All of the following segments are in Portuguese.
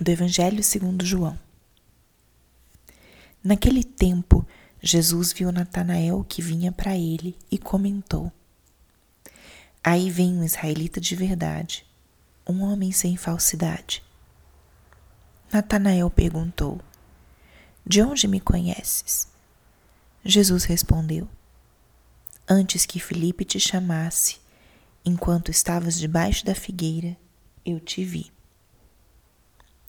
do Evangelho segundo João. Naquele tempo, Jesus viu Natanael que vinha para ele e comentou: Aí vem um israelita de verdade, um homem sem falsidade. Natanael perguntou: De onde me conheces? Jesus respondeu: Antes que Felipe te chamasse, enquanto estavas debaixo da figueira, eu te vi.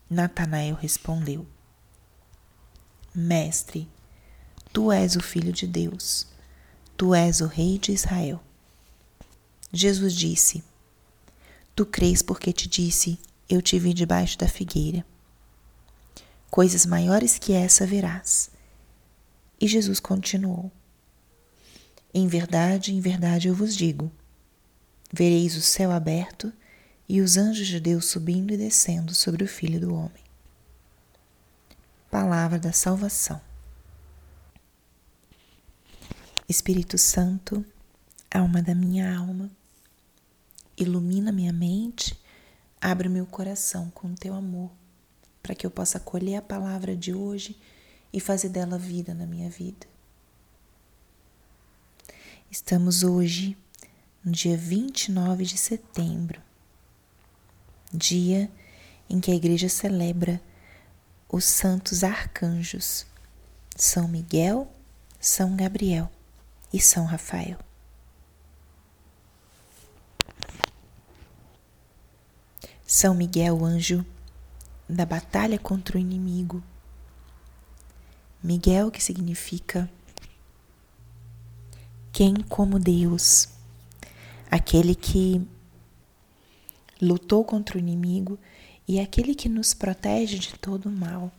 Natanael respondeu: Mestre, tu és o filho de Deus, tu és o rei de Israel. Jesus disse: Tu crês porque te disse: Eu te vi debaixo da figueira. Coisas maiores que essa verás. E Jesus continuou: Em verdade, em verdade eu vos digo: vereis o céu aberto e os anjos de Deus subindo e descendo sobre o Filho do Homem. Palavra da Salvação. Espírito Santo, alma da minha alma, ilumina minha mente, abre meu coração com teu amor, para que eu possa acolher a palavra de hoje e fazer dela vida na minha vida. Estamos hoje no dia 29 de setembro dia em que a igreja celebra os santos arcanjos, São Miguel, São Gabriel e São Rafael. São Miguel, anjo da batalha contra o inimigo. Miguel, que significa quem como Deus, aquele que lutou contra o inimigo e é aquele que nos protege de todo o mal,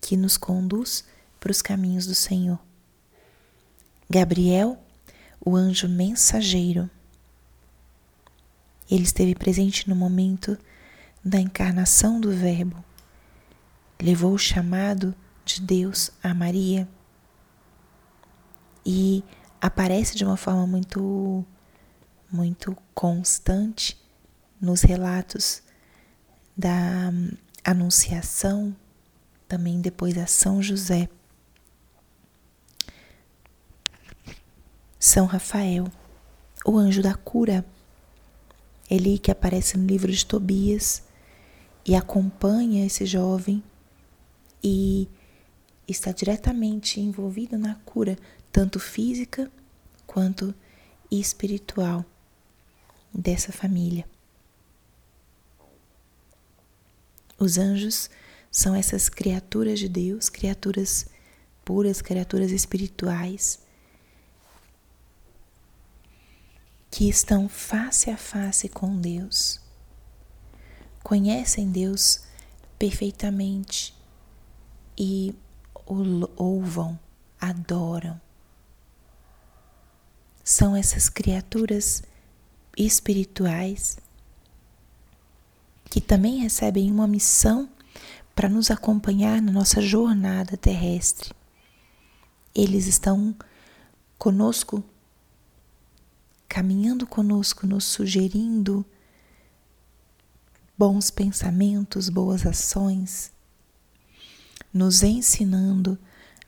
que nos conduz para os caminhos do Senhor. Gabriel, o anjo mensageiro, ele esteve presente no momento da encarnação do Verbo, levou o chamado de Deus a Maria e aparece de uma forma muito muito constante nos relatos da Anunciação, também depois a São José. São Rafael, o anjo da cura, ele que aparece no livro de Tobias e acompanha esse jovem e está diretamente envolvido na cura, tanto física quanto espiritual dessa família. Os anjos são essas criaturas de Deus, criaturas puras, criaturas espirituais, que estão face a face com Deus, conhecem Deus perfeitamente e o louvam, adoram. São essas criaturas espirituais que também recebem uma missão para nos acompanhar na nossa jornada terrestre. Eles estão conosco, caminhando conosco, nos sugerindo bons pensamentos, boas ações, nos ensinando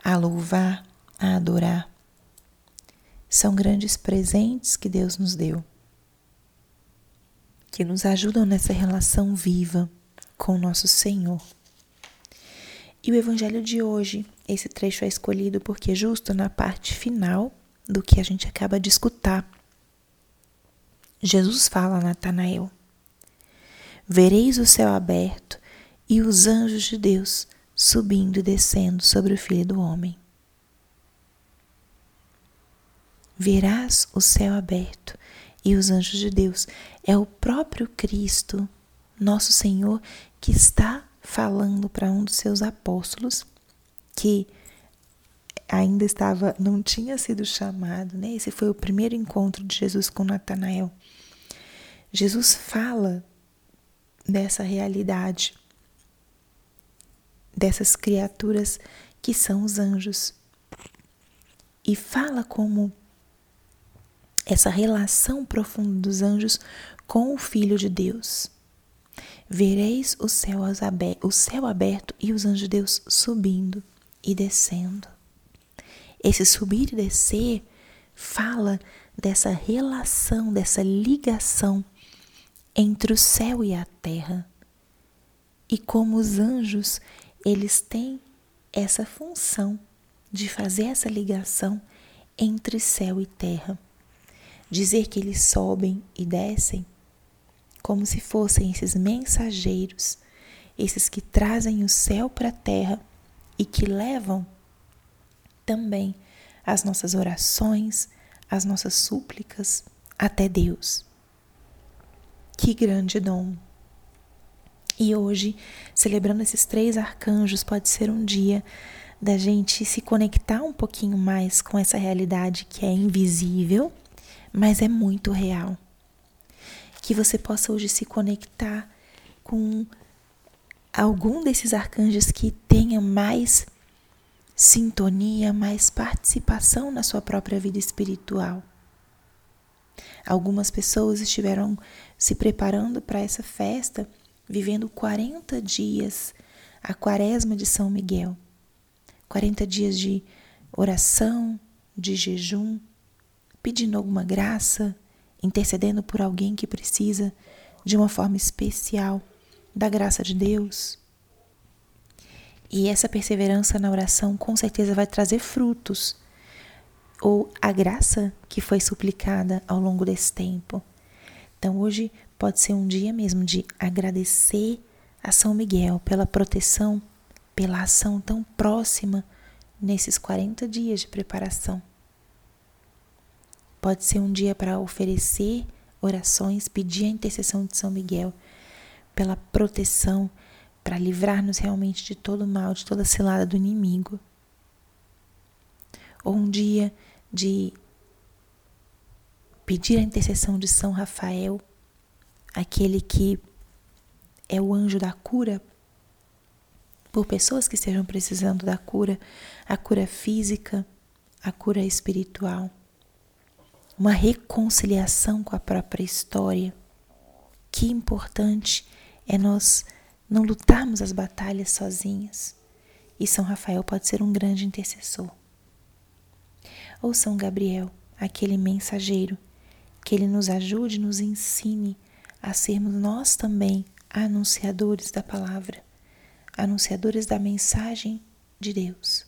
a louvar, a adorar. São grandes presentes que Deus nos deu que nos ajudam nessa relação viva com o nosso Senhor. E o evangelho de hoje, esse trecho é escolhido porque justo na parte final do que a gente acaba de escutar, Jesus fala a Natanael: Vereis o céu aberto e os anjos de Deus subindo e descendo sobre o Filho do Homem. Verás o céu aberto e os anjos de Deus. É o próprio Cristo, nosso Senhor, que está falando para um dos seus apóstolos que ainda estava, não tinha sido chamado, né? Esse foi o primeiro encontro de Jesus com Natanael. Jesus fala dessa realidade, dessas criaturas que são os anjos. E fala como essa relação profunda dos anjos com o Filho de Deus. vereis o céu, o céu aberto e os anjos de Deus subindo e descendo. Esse subir e descer fala dessa relação, dessa ligação entre o céu e a terra. E como os anjos, eles têm essa função de fazer essa ligação entre céu e terra. Dizer que eles sobem e descem como se fossem esses mensageiros, esses que trazem o céu para a terra e que levam também as nossas orações, as nossas súplicas até Deus. Que grande dom! E hoje, celebrando esses três arcanjos, pode ser um dia da gente se conectar um pouquinho mais com essa realidade que é invisível, mas é muito real que você possa hoje se conectar com algum desses arcanjos que tenha mais sintonia, mais participação na sua própria vida espiritual. Algumas pessoas estiveram se preparando para essa festa, vivendo 40 dias, a quaresma de São Miguel. 40 dias de oração, de jejum, pedindo alguma graça, intercedendo por alguém que precisa de uma forma especial da graça de Deus. E essa perseverança na oração com certeza vai trazer frutos, ou a graça que foi suplicada ao longo desse tempo. Então hoje pode ser um dia mesmo de agradecer a São Miguel pela proteção, pela ação tão próxima nesses 40 dias de preparação. Pode ser um dia para oferecer orações, pedir a intercessão de São Miguel pela proteção, para livrar-nos realmente de todo o mal, de toda cilada do inimigo. Ou um dia de pedir a intercessão de São Rafael, aquele que é o anjo da cura, por pessoas que estejam precisando da cura, a cura física, a cura espiritual uma reconciliação com a própria história. Que importante é nós não lutarmos as batalhas sozinhas. E São Rafael pode ser um grande intercessor. Ou São Gabriel, aquele mensageiro, que ele nos ajude, nos ensine a sermos nós também anunciadores da palavra, anunciadores da mensagem de Deus.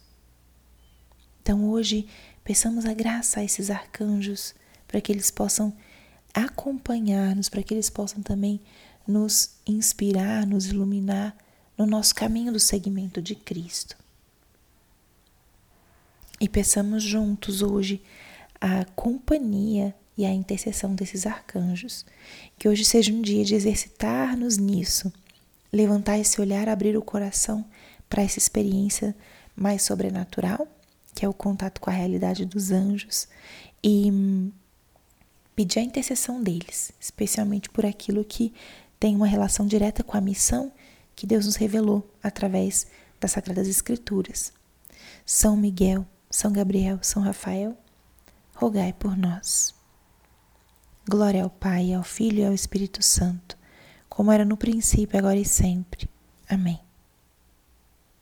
Então hoje peçamos a graça a esses arcanjos para que eles possam acompanhar-nos, para que eles possam também nos inspirar, nos iluminar no nosso caminho do seguimento de Cristo. E peçamos juntos hoje a companhia e a intercessão desses arcanjos. Que hoje seja um dia de exercitar-nos nisso, levantar esse olhar, abrir o coração para essa experiência mais sobrenatural, que é o contato com a realidade dos anjos, e pedir a intercessão deles, especialmente por aquilo que tem uma relação direta com a missão que Deus nos revelou através das Sagradas Escrituras. São Miguel, São Gabriel, São Rafael, rogai por nós. Glória ao Pai, ao Filho e ao Espírito Santo, como era no princípio, agora e sempre. Amém.